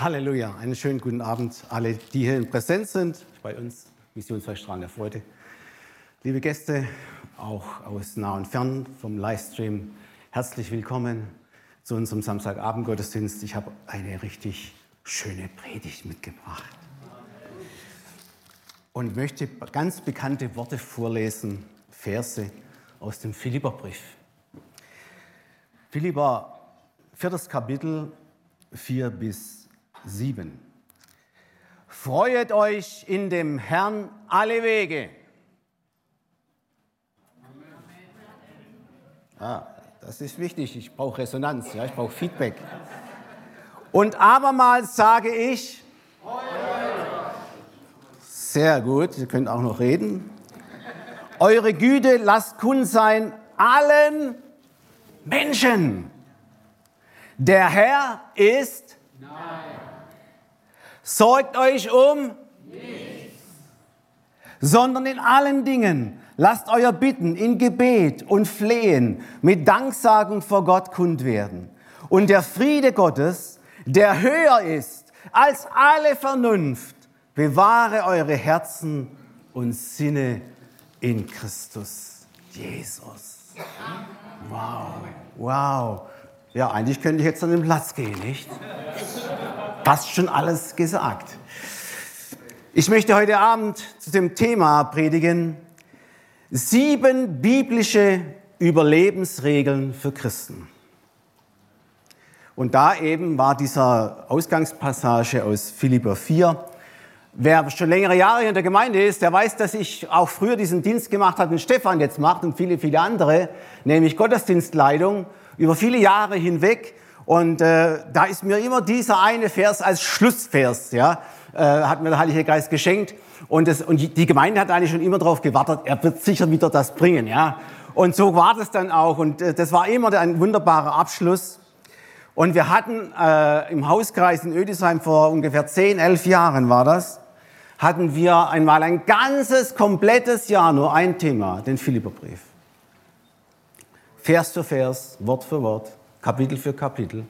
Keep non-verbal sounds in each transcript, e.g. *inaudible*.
Halleluja, einen schönen guten Abend alle, die hier in Präsenz sind, bei uns Missionsverstrahlen der Freude. Liebe Gäste, auch aus nah und fern vom Livestream, herzlich willkommen zu unserem Samstagabend-Gottesdienst. Ich habe eine richtig schöne Predigt mitgebracht und möchte ganz bekannte Worte vorlesen, Verse aus dem Philipperbrief. Philipper, viertes Kapitel, 4 bis 7. Freuet euch in dem Herrn alle Wege. Ah, das ist wichtig. Ich brauche Resonanz, ja, ich brauche Feedback. Und abermals sage ich, sehr gut, ihr könnt auch noch reden. Eure Güte lasst kund sein allen Menschen. Der Herr ist Nein. Sorgt euch um nichts, sondern in allen Dingen lasst euer Bitten in Gebet und Flehen mit Danksagung vor Gott kund werden. Und der Friede Gottes, der höher ist als alle Vernunft, bewahre eure Herzen und Sinne in Christus Jesus. Wow, wow. Ja, eigentlich könnte ich jetzt an den Platz gehen, nicht? fast schon alles gesagt. Ich möchte heute Abend zu dem Thema predigen, sieben biblische Überlebensregeln für Christen. Und da eben war dieser Ausgangspassage aus Philipper 4. Wer schon längere Jahre in der Gemeinde ist, der weiß, dass ich auch früher diesen Dienst gemacht habe, den Stefan jetzt macht und viele, viele andere, nämlich Gottesdienstleitung, über viele Jahre hinweg. Und äh, da ist mir immer dieser eine Vers als Schlussvers, ja, äh, hat mir der Heilige Geist geschenkt. Und, das, und die Gemeinde hat eigentlich schon immer darauf gewartet, er wird sicher wieder das bringen, ja. Und so war das dann auch. Und äh, das war immer ein wunderbarer Abschluss. Und wir hatten äh, im Hauskreis in Ödisheim vor ungefähr 10, 11 Jahren war das, hatten wir einmal ein ganzes, komplettes Jahr nur ein Thema, den Philipperbrief. Vers für Vers, Wort für Wort. Kapitel für Kapitel,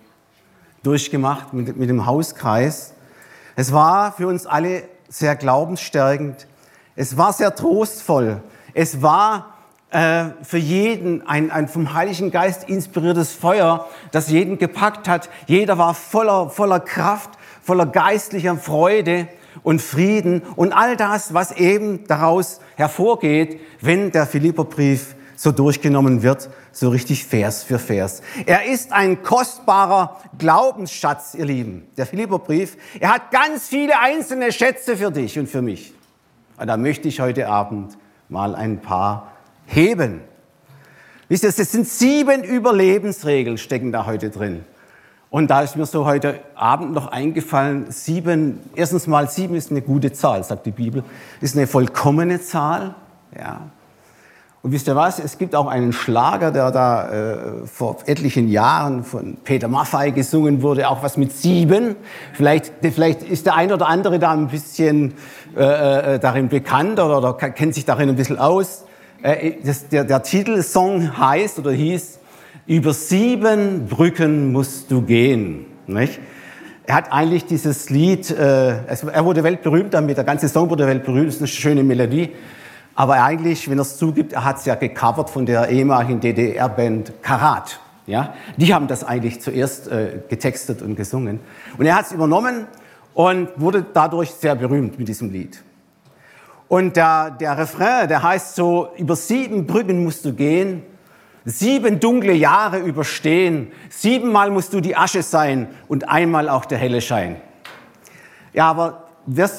durchgemacht mit, mit dem Hauskreis. Es war für uns alle sehr glaubensstärkend. Es war sehr trostvoll. Es war äh, für jeden ein, ein vom Heiligen Geist inspiriertes Feuer, das jeden gepackt hat. Jeder war voller, voller Kraft, voller geistlicher Freude und Frieden und all das, was eben daraus hervorgeht, wenn der Philipperbrief so durchgenommen wird, so richtig Vers für Vers. Er ist ein kostbarer Glaubensschatz, ihr Lieben, der Philipperbrief. Er hat ganz viele einzelne Schätze für dich und für mich. Und da möchte ich heute Abend mal ein paar heben. Wisst ihr, es sind sieben Überlebensregeln stecken da heute drin. Und da ist mir so heute Abend noch eingefallen, sieben, erstens mal sieben ist eine gute Zahl, sagt die Bibel, ist eine vollkommene Zahl, ja. Und wisst ihr was? Es gibt auch einen Schlager, der da äh, vor etlichen Jahren von Peter Maffay gesungen wurde, auch was mit sieben. Vielleicht, vielleicht ist der ein oder andere da ein bisschen äh, äh darin bekannt oder, oder, kennt sich darin ein bisschen aus. Äh, das, der, der Titelsong heißt oder hieß Über sieben Brücken musst du gehen. Nicht? Er hat eigentlich dieses Lied, äh, er wurde weltberühmt damit, der ganze Song wurde weltberühmt, das ist eine schöne Melodie. Aber eigentlich, wenn er es zugibt, er hat es ja gecovert von der ehemaligen DDR-Band Karat. Ja? Die haben das eigentlich zuerst äh, getextet und gesungen. Und er hat es übernommen und wurde dadurch sehr berühmt mit diesem Lied. Und der, der Refrain, der heißt so, über sieben Brücken musst du gehen, sieben dunkle Jahre überstehen, siebenmal musst du die Asche sein und einmal auch der helle Schein. Ja, aber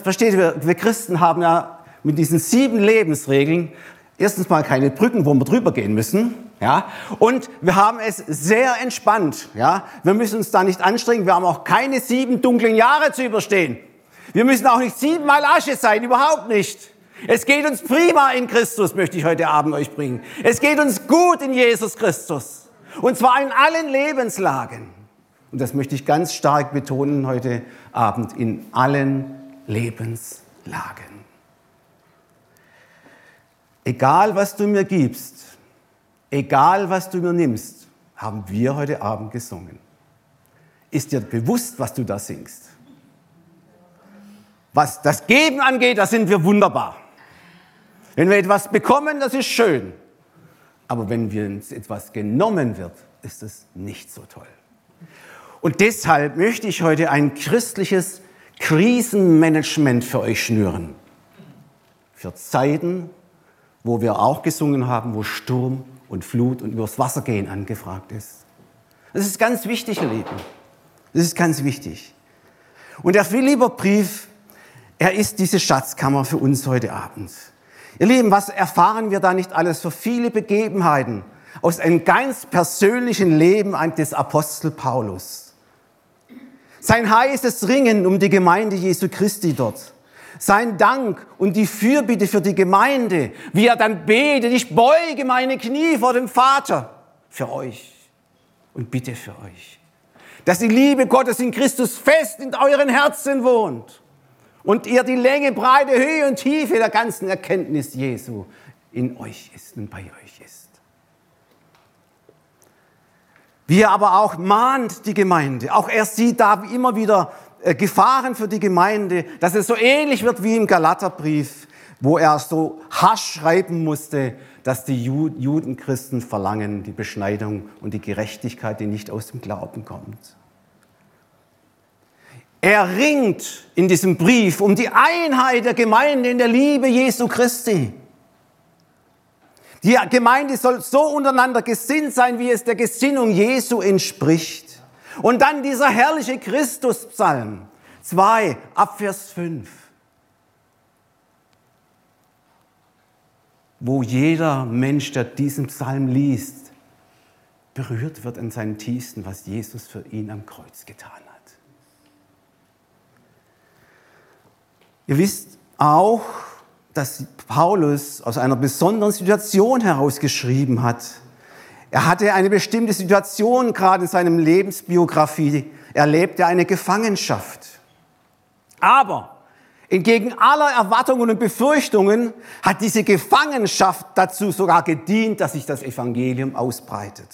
versteht ihr, wir Christen haben ja mit diesen sieben Lebensregeln erstens mal keine Brücken, wo wir drüber gehen müssen. Ja, und wir haben es sehr entspannt. Ja, wir müssen uns da nicht anstrengen. Wir haben auch keine sieben dunklen Jahre zu überstehen. Wir müssen auch nicht siebenmal Asche sein, überhaupt nicht. Es geht uns prima in Christus, möchte ich heute Abend euch bringen. Es geht uns gut in Jesus Christus. Und zwar in allen Lebenslagen. Und das möchte ich ganz stark betonen heute Abend, in allen Lebenslagen. Egal was du mir gibst, egal was du mir nimmst, haben wir heute Abend gesungen. Ist dir bewusst, was du da singst? Was das Geben angeht, da sind wir wunderbar. Wenn wir etwas bekommen, das ist schön. Aber wenn wir uns etwas genommen wird, ist es nicht so toll. Und deshalb möchte ich heute ein christliches Krisenmanagement für euch schnüren. Für Zeiten, wo wir auch gesungen haben, wo Sturm und Flut und übers Wasser gehen angefragt ist. Das ist ganz wichtig, ihr Lieben. Das ist ganz wichtig. Und der Philipperbrief, er ist diese Schatzkammer für uns heute Abend. Ihr Lieben, was erfahren wir da nicht alles für viele Begebenheiten aus einem ganz persönlichen Leben des Apostel Paulus? Sein heißes Ringen um die Gemeinde Jesu Christi dort. Sein Dank und die Fürbitte für die Gemeinde, wie er dann betet, ich beuge meine Knie vor dem Vater für euch und bitte für euch dass die Liebe Gottes in Christus fest in euren Herzen wohnt und ihr die Länge, Breite, Höhe und Tiefe der ganzen Erkenntnis Jesu in euch ist und bei euch ist. Wie er aber auch mahnt die Gemeinde, auch er sieht da immer wieder Gefahren für die Gemeinde, dass es so ähnlich wird wie im Galaterbrief, wo er so hasch schreiben musste, dass die Judenchristen verlangen, die Beschneidung und die Gerechtigkeit, die nicht aus dem Glauben kommt. Er ringt in diesem Brief um die Einheit der Gemeinde in der Liebe Jesu Christi. Die Gemeinde soll so untereinander gesinnt sein, wie es der Gesinnung Jesu entspricht. Und dann dieser herrliche Christuspsalm 2 ab Vers 5. wo jeder Mensch, der diesen Psalm liest, berührt wird in seinen Tiefsten, was Jesus für ihn am Kreuz getan hat. Ihr wisst auch, dass Paulus aus einer besonderen Situation herausgeschrieben hat. Er hatte eine bestimmte Situation gerade in seinem Lebensbiografie. Er lebte eine Gefangenschaft. Aber Entgegen aller Erwartungen und Befürchtungen hat diese Gefangenschaft dazu sogar gedient, dass sich das Evangelium ausbreitet.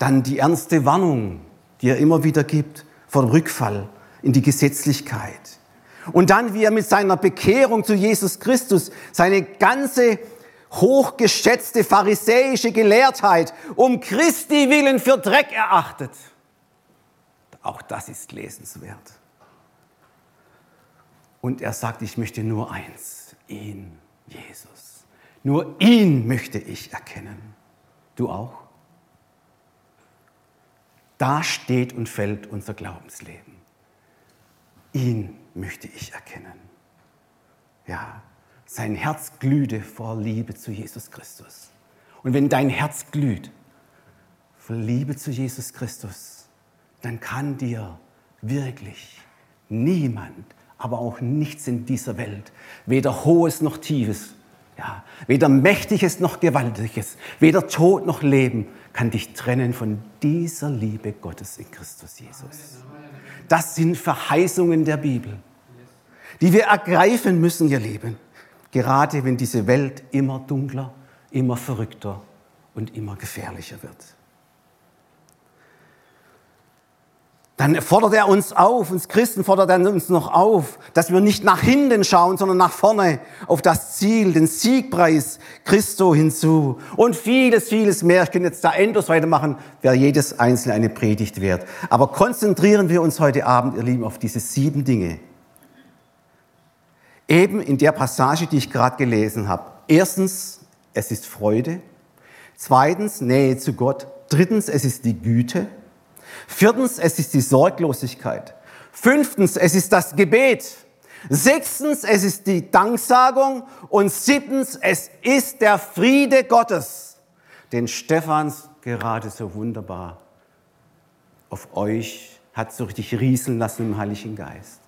Dann die ernste Warnung, die er immer wieder gibt vor dem Rückfall in die Gesetzlichkeit. Und dann, wie er mit seiner Bekehrung zu Jesus Christus seine ganze hochgeschätzte pharisäische Gelehrtheit um Christi willen für Dreck erachtet. Auch das ist lesenswert. Und er sagt, ich möchte nur eins, ihn, Jesus. Nur ihn möchte ich erkennen. Du auch? Da steht und fällt unser Glaubensleben. Ihn möchte ich erkennen. Ja, sein Herz glühte vor Liebe zu Jesus Christus. Und wenn dein Herz glüht vor Liebe zu Jesus Christus, dann kann dir wirklich niemand aber auch nichts in dieser Welt, weder hohes noch tiefes, ja, weder mächtiges noch gewaltiges, weder Tod noch Leben kann dich trennen von dieser Liebe Gottes in Christus Jesus. Das sind Verheißungen der Bibel, die wir ergreifen müssen, ihr Lieben, gerade wenn diese Welt immer dunkler, immer verrückter und immer gefährlicher wird. dann fordert er uns auf, uns Christen fordert er uns noch auf, dass wir nicht nach hinten schauen, sondern nach vorne auf das Ziel, den Siegpreis Christo hinzu und vieles, vieles mehr. Ich könnte jetzt da endlos weitermachen, wäre jedes einzelne eine Predigt wert. Aber konzentrieren wir uns heute Abend, ihr Lieben, auf diese sieben Dinge. Eben in der Passage, die ich gerade gelesen habe. Erstens, es ist Freude. Zweitens, Nähe zu Gott. Drittens, es ist die Güte. Viertens, es ist die Sorglosigkeit. Fünftens, es ist das Gebet. Sechstens, es ist die Danksagung. Und siebtens, es ist der Friede Gottes, den Stephans gerade so wunderbar auf euch hat so richtig rieseln lassen im Heiligen Geist.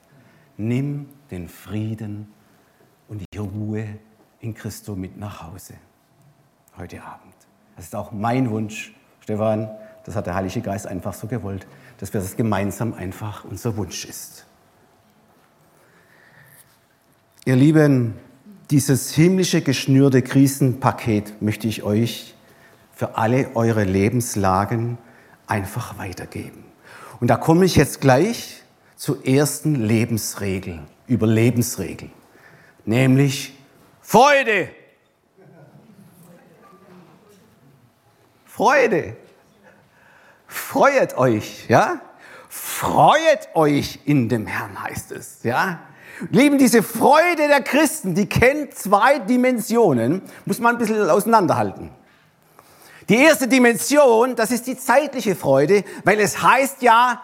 Nimm den Frieden und die Ruhe in Christo mit nach Hause heute Abend. Das ist auch mein Wunsch, Stefan, das hat der Heilige Geist einfach so gewollt, dass wir das gemeinsam einfach unser Wunsch ist. Ihr Lieben, dieses himmlische geschnürte Krisenpaket möchte ich euch für alle eure Lebenslagen einfach weitergeben. Und da komme ich jetzt gleich zur ersten Lebensregel, Überlebensregel, nämlich Freude. Freude. Freut euch, ja? Freut euch in dem Herrn, heißt es, ja? Lieben, diese Freude der Christen, die kennt zwei Dimensionen, muss man ein bisschen auseinanderhalten. Die erste Dimension, das ist die zeitliche Freude, weil es heißt ja,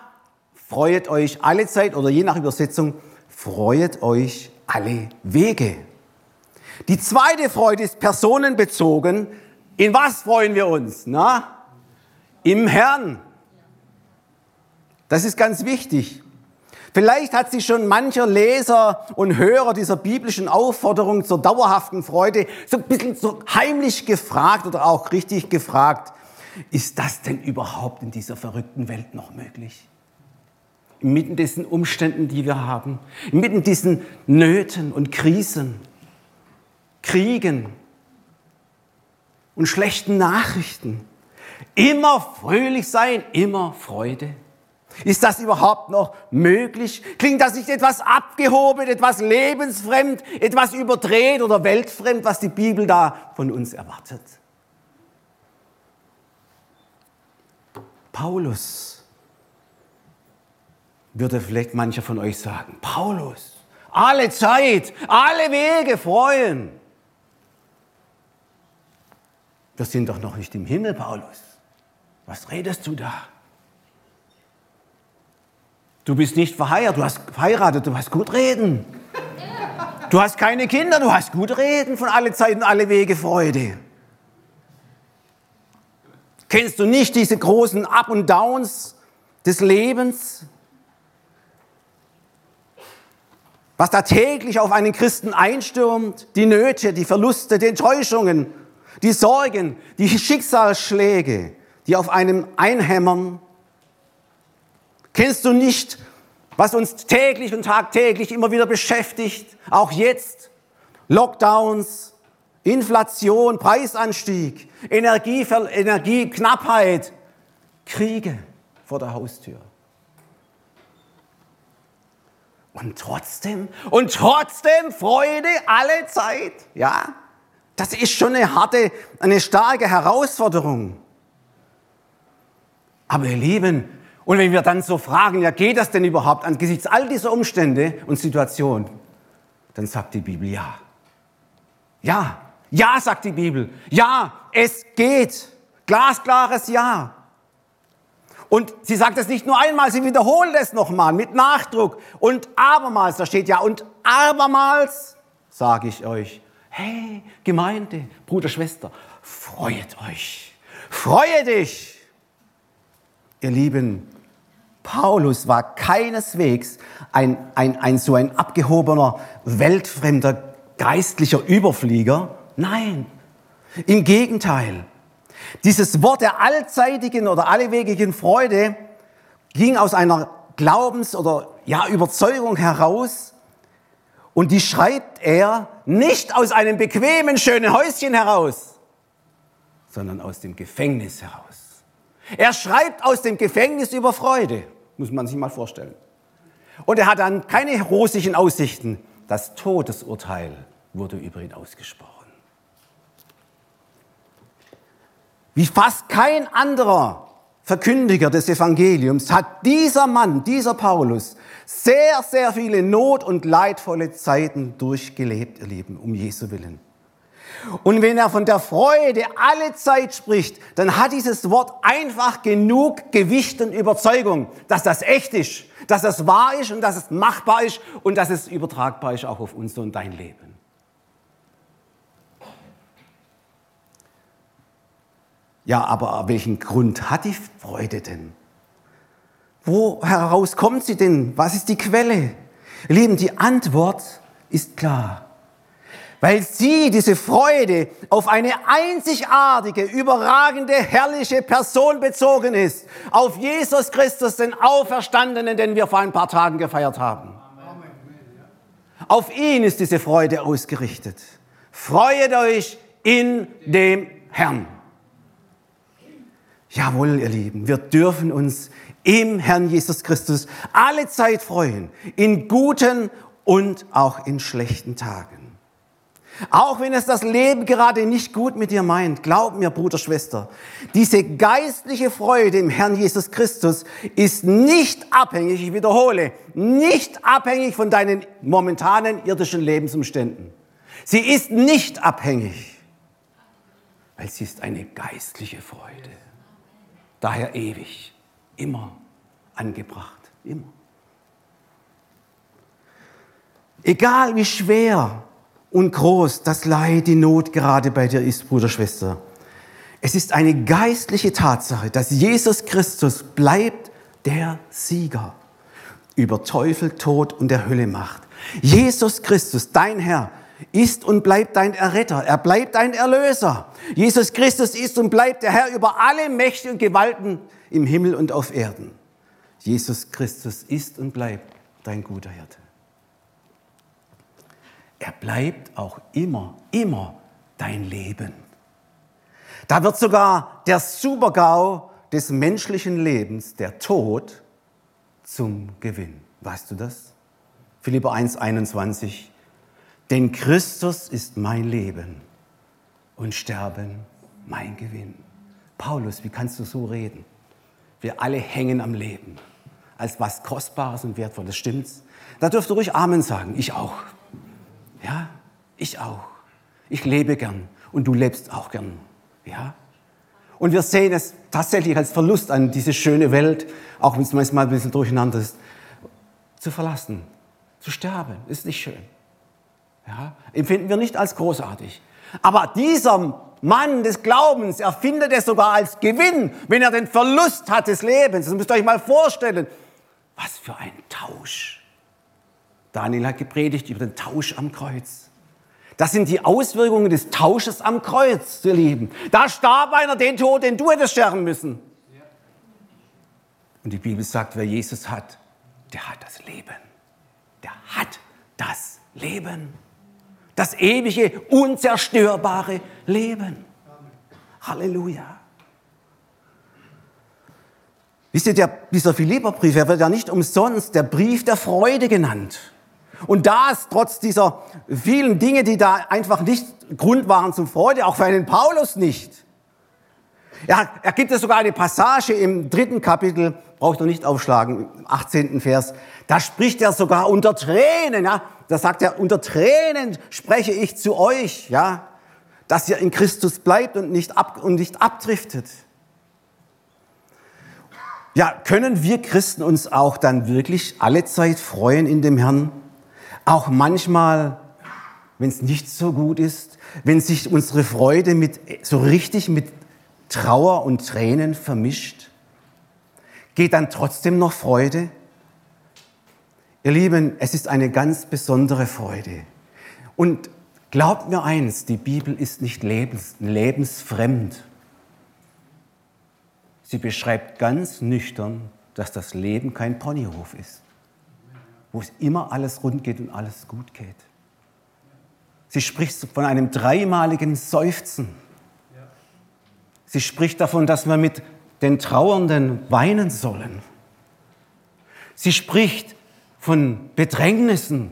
freut euch alle Zeit oder je nach Übersetzung, freut euch alle Wege. Die zweite Freude ist personenbezogen. In was freuen wir uns? Na? Im Herrn. Das ist ganz wichtig. Vielleicht hat sich schon mancher Leser und Hörer dieser biblischen Aufforderung zur dauerhaften Freude so ein bisschen so heimlich gefragt oder auch richtig gefragt, ist das denn überhaupt in dieser verrückten Welt noch möglich? Inmitten diesen Umständen, die wir haben, inmitten diesen Nöten und Krisen, Kriegen und schlechten Nachrichten, immer fröhlich sein, immer Freude. Ist das überhaupt noch möglich? Klingt das nicht etwas abgehoben, etwas lebensfremd, etwas überdreht oder weltfremd, was die Bibel da von uns erwartet? Paulus würde vielleicht mancher von euch sagen, Paulus, alle Zeit, alle Wege freuen. Wir sind doch noch nicht im Himmel, Paulus. Was redest du da? Du bist nicht verheiratet, du hast verheiratet, du hast gut reden. Du hast keine Kinder, du hast gut reden von alle Zeiten, alle Wege Freude. Kennst du nicht diese großen Up und Downs des Lebens? Was da täglich auf einen Christen einstürmt, die Nöte, die Verluste, die Enttäuschungen, die Sorgen, die Schicksalsschläge, die auf einem einhämmern Kennst du nicht, was uns täglich und tagtäglich immer wieder beschäftigt, auch jetzt? Lockdowns, Inflation, Preisanstieg, Energie, Energieknappheit, Kriege vor der Haustür. Und trotzdem, und trotzdem Freude alle Zeit. Ja, das ist schon eine harte, eine starke Herausforderung. Aber ihr Lieben, und wenn wir dann so fragen, ja, geht das denn überhaupt angesichts all dieser Umstände und Situationen, dann sagt die Bibel ja. Ja, ja, sagt die Bibel. Ja, es geht. Glasklares Ja. Und sie sagt es nicht nur einmal, sie wiederholt es nochmal mit Nachdruck. Und abermals, da steht ja, und abermals sage ich euch, hey, Gemeinde, Bruder, Schwester, freut euch. Freue dich. Ihr Lieben, Paulus war keineswegs ein, ein, ein so ein abgehobener, weltfremder, geistlicher Überflieger. Nein, im Gegenteil. Dieses Wort der allzeitigen oder allewegigen Freude ging aus einer Glaubens- oder ja, Überzeugung heraus und die schreibt er nicht aus einem bequemen, schönen Häuschen heraus, sondern aus dem Gefängnis heraus. Er schreibt aus dem Gefängnis über Freude. Muss man sich mal vorstellen. Und er hat dann keine rosigen Aussichten. Das Todesurteil wurde über ihn ausgesprochen. Wie fast kein anderer Verkündiger des Evangeliums hat dieser Mann, dieser Paulus, sehr, sehr viele not- und leidvolle Zeiten durchgelebt, ihr Lieben, um Jesu Willen. Und wenn er von der Freude alle Zeit spricht, dann hat dieses Wort einfach genug Gewicht und Überzeugung, dass das echt ist, dass das wahr ist und dass es machbar ist und dass es übertragbar ist auch auf unser und dein Leben. Ja, aber welchen Grund hat die Freude denn? Wo heraus kommt sie denn? Was ist die Quelle? Lieben, die Antwort ist klar weil sie, diese Freude, auf eine einzigartige, überragende, herrliche Person bezogen ist. Auf Jesus Christus, den Auferstandenen, den wir vor ein paar Tagen gefeiert haben. Auf ihn ist diese Freude ausgerichtet. Freuet euch in dem Herrn. Jawohl, ihr Lieben, wir dürfen uns im Herrn Jesus Christus alle Zeit freuen, in guten und auch in schlechten Tagen. Auch wenn es das Leben gerade nicht gut mit dir meint, glaub mir, Bruder, Schwester, diese geistliche Freude im Herrn Jesus Christus ist nicht abhängig, ich wiederhole, nicht abhängig von deinen momentanen irdischen Lebensumständen. Sie ist nicht abhängig, weil sie ist eine geistliche Freude. Daher ewig, immer angebracht, immer. Egal wie schwer und groß das Leid, die Not gerade bei dir ist, Bruder, Schwester. Es ist eine geistliche Tatsache, dass Jesus Christus bleibt der Sieger über Teufel, Tod und der Hölle Macht. Jesus Christus, dein Herr, ist und bleibt dein Erretter. Er bleibt dein Erlöser. Jesus Christus ist und bleibt der Herr über alle Mächte und Gewalten im Himmel und auf Erden. Jesus Christus ist und bleibt dein guter Hirte. Er bleibt auch immer, immer dein Leben. Da wird sogar der Supergau des menschlichen Lebens, der Tod, zum Gewinn. Weißt du das? Philipper 1, 21. Denn Christus ist mein Leben und Sterben mein Gewinn. Paulus, wie kannst du so reden? Wir alle hängen am Leben als was Kostbares und Wertvolles. Stimmt's? Da dürft ihr ruhig Amen sagen. Ich auch. Ja, ich auch. Ich lebe gern und du lebst auch gern. Ja? Und wir sehen es tatsächlich als Verlust an, diese schöne Welt, auch wenn es manchmal ein bisschen durcheinander ist, zu verlassen, zu sterben. Ist nicht schön. Ja? Empfinden wir nicht als großartig. Aber dieser Mann des Glaubens erfindet es sogar als Gewinn, wenn er den Verlust hat des Lebens. Das müsst ihr euch mal vorstellen. Was für ein Tausch. Daniel hat gepredigt über den Tausch am Kreuz. Das sind die Auswirkungen des Tausches am Kreuz, ihr Lieben. Da starb einer den Tod, den du hättest sterben müssen. Und die Bibel sagt, wer Jesus hat, der hat das Leben. Der hat das Leben. Das ewige, unzerstörbare Leben. Halleluja. Wisst ihr, der, dieser Philipperbrief, er wird ja nicht umsonst der Brief der Freude genannt. Und das trotz dieser vielen Dinge, die da einfach nicht Grund waren zum Freude, auch für einen Paulus nicht. Er, er gibt es sogar eine Passage im dritten Kapitel, braucht ihr nicht aufschlagen, im 18. Vers. Da spricht er sogar unter Tränen, ja. Da sagt er, unter Tränen spreche ich zu euch, ja, dass ihr in Christus bleibt und nicht, ab, und nicht abdriftet. Ja, können wir Christen uns auch dann wirklich alle Zeit freuen in dem Herrn? Auch manchmal, wenn es nicht so gut ist, wenn sich unsere Freude mit, so richtig mit Trauer und Tränen vermischt, geht dann trotzdem noch Freude? Ihr Lieben, es ist eine ganz besondere Freude. Und glaubt mir eins, die Bibel ist nicht lebens, lebensfremd. Sie beschreibt ganz nüchtern, dass das Leben kein Ponyhof ist wo es immer alles rund geht und alles gut geht. Sie spricht von einem dreimaligen Seufzen. Sie spricht davon, dass wir mit den Trauernden weinen sollen. Sie spricht von Bedrängnissen.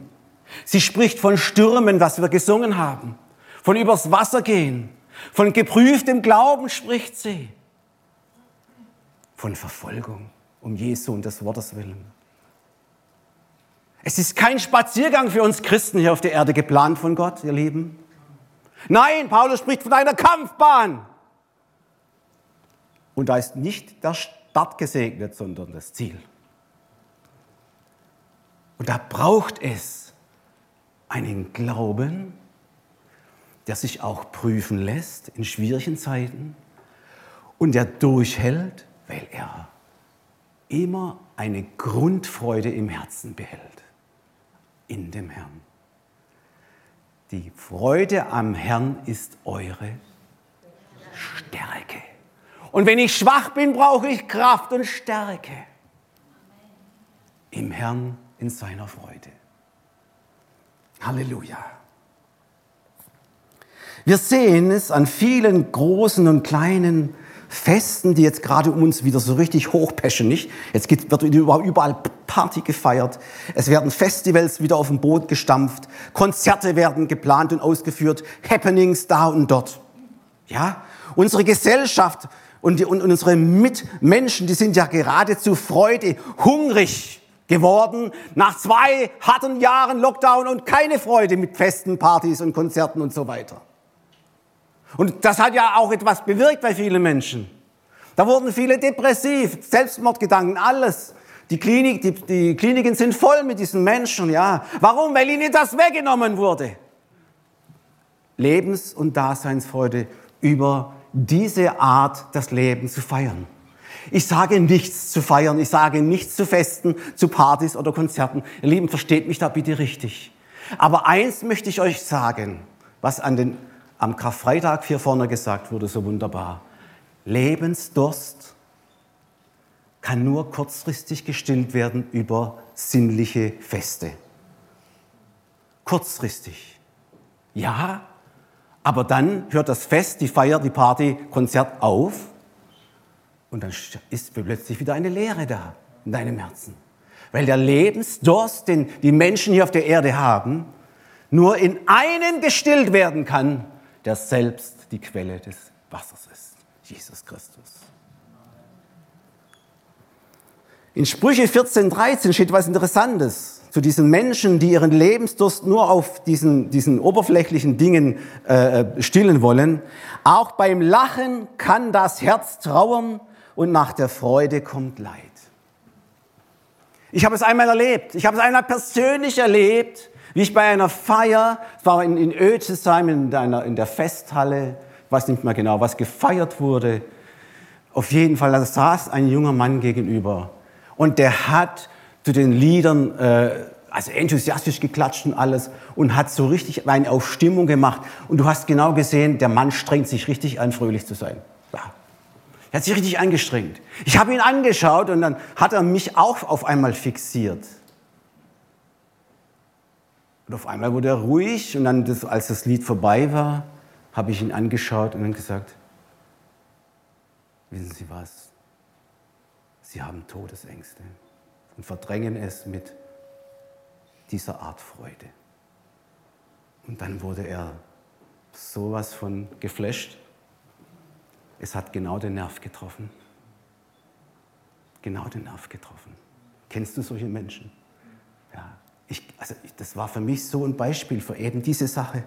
Sie spricht von Stürmen, was wir gesungen haben. Von übers Wasser gehen. Von geprüftem Glauben spricht sie. Von Verfolgung um Jesu und des Wortes willen. Es ist kein Spaziergang für uns Christen hier auf der Erde geplant von Gott, ihr Lieben. Nein, Paulus spricht von einer Kampfbahn. Und da ist nicht der Start gesegnet, sondern das Ziel. Und da braucht es einen Glauben, der sich auch prüfen lässt in schwierigen Zeiten und der durchhält, weil er immer eine Grundfreude im Herzen behält in dem Herrn. Die Freude am Herrn ist eure. Und wenn ich schwach bin, brauche ich Kraft und Stärke. Im Herrn in seiner Freude. Halleluja. Wir sehen es an vielen großen und kleinen Festen, die jetzt gerade um uns wieder so richtig hochpeschen, nicht? Jetzt wird überall Party gefeiert. Es werden Festivals wieder auf den Boot gestampft. Konzerte werden geplant und ausgeführt. Happenings da und dort. Ja? Unsere Gesellschaft und, und unsere Mitmenschen, die sind ja geradezu Freude hungrig geworden nach zwei harten Jahren Lockdown und keine Freude mit Festen, Partys und Konzerten und so weiter. Und das hat ja auch etwas bewirkt bei vielen Menschen. Da wurden viele depressiv, Selbstmordgedanken, alles. Die, Klinik, die, die Kliniken sind voll mit diesen Menschen, ja. Warum? Weil ihnen das weggenommen wurde. Lebens- und Daseinsfreude über diese Art, das Leben zu feiern. Ich sage nichts zu feiern, ich sage nichts zu Festen, zu Partys oder Konzerten. Ihr Lieben, versteht mich da bitte richtig. Aber eins möchte ich euch sagen, was an den am Karfreitag hier vorne gesagt wurde, so wunderbar. Lebensdurst kann nur kurzfristig gestillt werden über sinnliche Feste. Kurzfristig. Ja, aber dann hört das Fest, die Feier, die Party, Konzert auf und dann ist plötzlich wieder eine Leere da in deinem Herzen. Weil der Lebensdurst, den die Menschen hier auf der Erde haben, nur in einen gestillt werden kann, der selbst die Quelle des Wassers ist, Jesus Christus. In Sprüche 14, 13 steht was Interessantes zu diesen Menschen, die ihren Lebensdurst nur auf diesen, diesen oberflächlichen Dingen äh, stillen wollen. Auch beim Lachen kann das Herz trauern und nach der Freude kommt Leid. Ich habe es einmal erlebt. Ich habe es einmal persönlich erlebt, wie ich bei einer Feier, es war in, in Ötesheim, in, einer, in der Festhalle, ich weiß nicht mehr genau, was gefeiert wurde. Auf jeden Fall, da saß ein junger Mann gegenüber und der hat zu den Liedern, äh, also enthusiastisch geklatscht und alles und hat so richtig eine auf Stimmung gemacht. Und du hast genau gesehen, der Mann strengt sich richtig an, fröhlich zu sein. Ja. Er hat sich richtig angestrengt. Ich habe ihn angeschaut und dann hat er mich auch auf einmal fixiert. Und auf einmal wurde er ruhig und dann, das, als das Lied vorbei war, habe ich ihn angeschaut und dann gesagt, wissen Sie was, Sie haben Todesängste und verdrängen es mit dieser Art Freude. Und dann wurde er sowas von geflasht. Es hat genau den Nerv getroffen. Genau den Nerv getroffen. Kennst du solche Menschen? Ja ich, also das war für mich so ein Beispiel für eben diese Sache,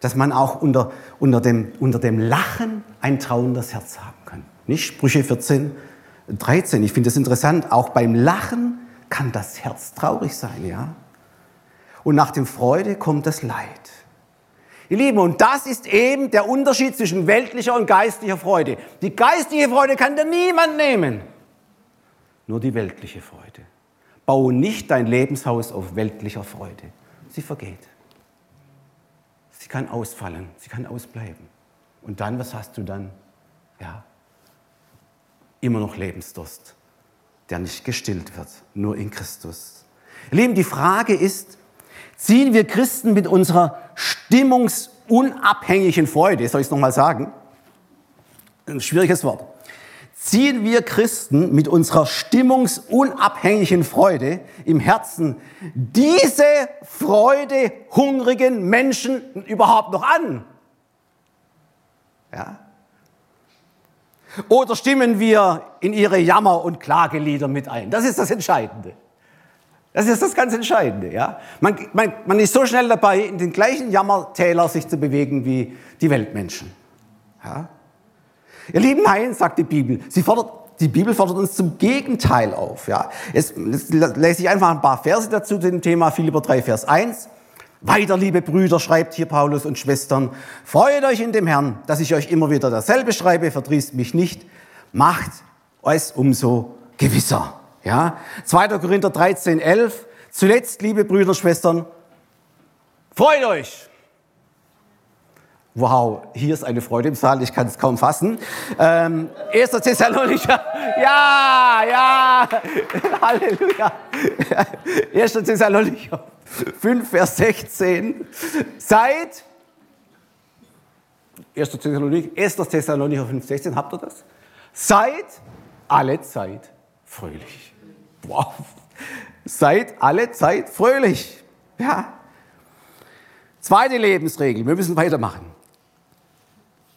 dass man auch unter, unter, dem, unter dem Lachen ein trauendes Herz haben kann. Nicht Sprüche 14, 13. Ich finde das interessant. Auch beim Lachen kann das Herz traurig sein, ja. Und nach dem Freude kommt das Leid. Ihr Lieben, und das ist eben der Unterschied zwischen weltlicher und geistlicher Freude. Die geistliche Freude kann dir niemand nehmen. Nur die weltliche Freude. Baue nicht dein Lebenshaus auf weltlicher Freude. Sie vergeht. Sie kann ausfallen, sie kann ausbleiben. Und dann, was hast du dann? Ja, immer noch Lebensdurst, der nicht gestillt wird, nur in Christus. Lieben, die Frage ist, ziehen wir Christen mit unserer stimmungsunabhängigen Freude, soll ich es nochmal sagen? Ein schwieriges Wort ziehen wir Christen mit unserer stimmungsunabhängigen Freude im Herzen diese Freude hungrigen Menschen überhaupt noch an? Ja? Oder stimmen wir in ihre Jammer- und Klagelieder mit ein? Das ist das Entscheidende. Das ist das ganz Entscheidende. Ja? Man, man, man ist so schnell dabei, in den gleichen Jammertäler sich zu bewegen wie die Weltmenschen. Ja? Ihr Lieben, nein, sagt die Bibel. Sie fordert, die Bibel fordert uns zum Gegenteil auf. Ja. Jetzt, lese ich einfach ein paar Verse dazu zu dem Thema, Philipper 3, Vers 1. Weiter, liebe Brüder, schreibt hier Paulus und Schwestern, freut euch in dem Herrn, dass ich euch immer wieder dasselbe schreibe, verdrießt mich nicht, macht es umso gewisser. Ja? 2. Korinther 13, 11, zuletzt, liebe Brüder Schwestern, freut euch. Wow, hier ist eine Freude im Saal, ich kann es kaum fassen. Ähm, 1. Thessalonicher, *laughs* ja, ja, *laughs* Halleluja. *laughs* 1. Thessalonicher 5, Vers 16. Seid, 1. Thessalonicher, 1. Thessalonicher 5, 16, habt ihr das? Seid alle Zeit fröhlich. Wow. Seid alle Zeit fröhlich. Ja. Zweite Lebensregel. Wir müssen weitermachen.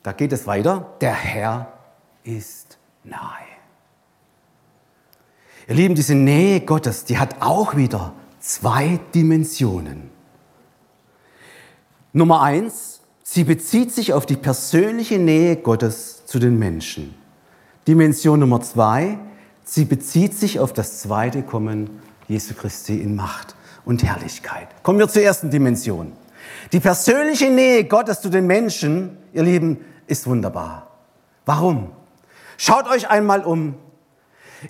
Da geht es weiter. Der Herr ist nahe. Ihr Lieben, diese Nähe Gottes, die hat auch wieder zwei Dimensionen. Nummer eins, sie bezieht sich auf die persönliche Nähe Gottes zu den Menschen. Dimension Nummer zwei, sie bezieht sich auf das zweite Kommen Jesu Christi in Macht und Herrlichkeit. Kommen wir zur ersten Dimension. Die persönliche Nähe Gottes zu den Menschen, ihr Lieben, ist wunderbar. Warum? Schaut euch einmal um.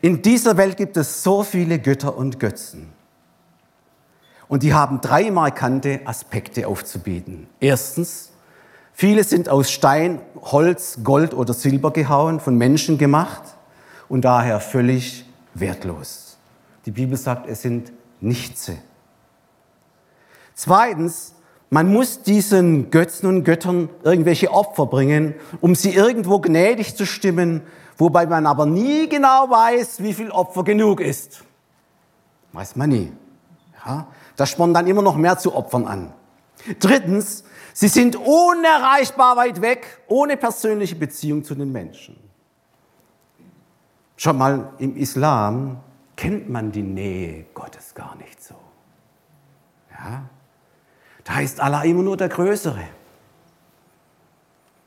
In dieser Welt gibt es so viele Götter und Götzen. Und die haben drei markante Aspekte aufzubieten. Erstens, viele sind aus Stein, Holz, Gold oder Silber gehauen, von Menschen gemacht und daher völlig wertlos. Die Bibel sagt, es sind Nichtse. Zweitens, man muss diesen Götzen und Göttern irgendwelche Opfer bringen, um sie irgendwo gnädig zu stimmen, wobei man aber nie genau weiß, wie viel Opfer genug ist. Weiß man nie. Ja? Das spornt dann immer noch mehr zu Opfern an. Drittens, sie sind unerreichbar weit weg, ohne persönliche Beziehung zu den Menschen. Schau mal, im Islam kennt man die Nähe Gottes gar nicht so. Ja? Da ist Allah immer nur der Größere.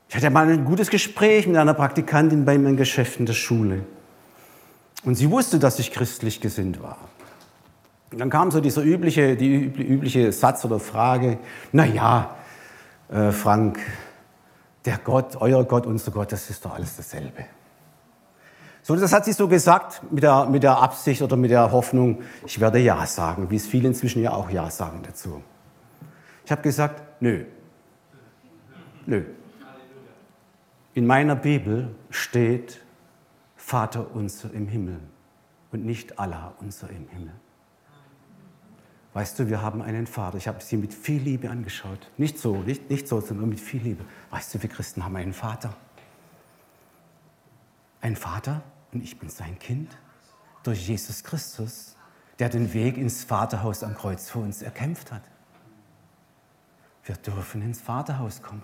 Ich hatte mal ein gutes Gespräch mit einer Praktikantin bei meinem Geschäft in der Schule. Und sie wusste, dass ich christlich gesinnt war. Und dann kam so dieser übliche, die übliche Satz oder Frage, na ja, äh, Frank, der Gott, euer Gott, unser Gott, das ist doch alles dasselbe. So, das hat sie so gesagt mit der, mit der Absicht oder mit der Hoffnung, ich werde Ja sagen, wie es viele inzwischen ja auch Ja sagen dazu. Ich habe gesagt, nö. Nö. In meiner Bibel steht Vater unser im Himmel und nicht Allah unser im Himmel. Weißt du, wir haben einen Vater. Ich habe sie mit viel Liebe angeschaut. Nicht so, nicht, nicht so, sondern mit viel Liebe. Weißt du, wir Christen haben einen Vater. Ein Vater und ich bin sein Kind durch Jesus Christus, der den Weg ins Vaterhaus am Kreuz für uns erkämpft hat. Wir dürfen ins Vaterhaus kommen.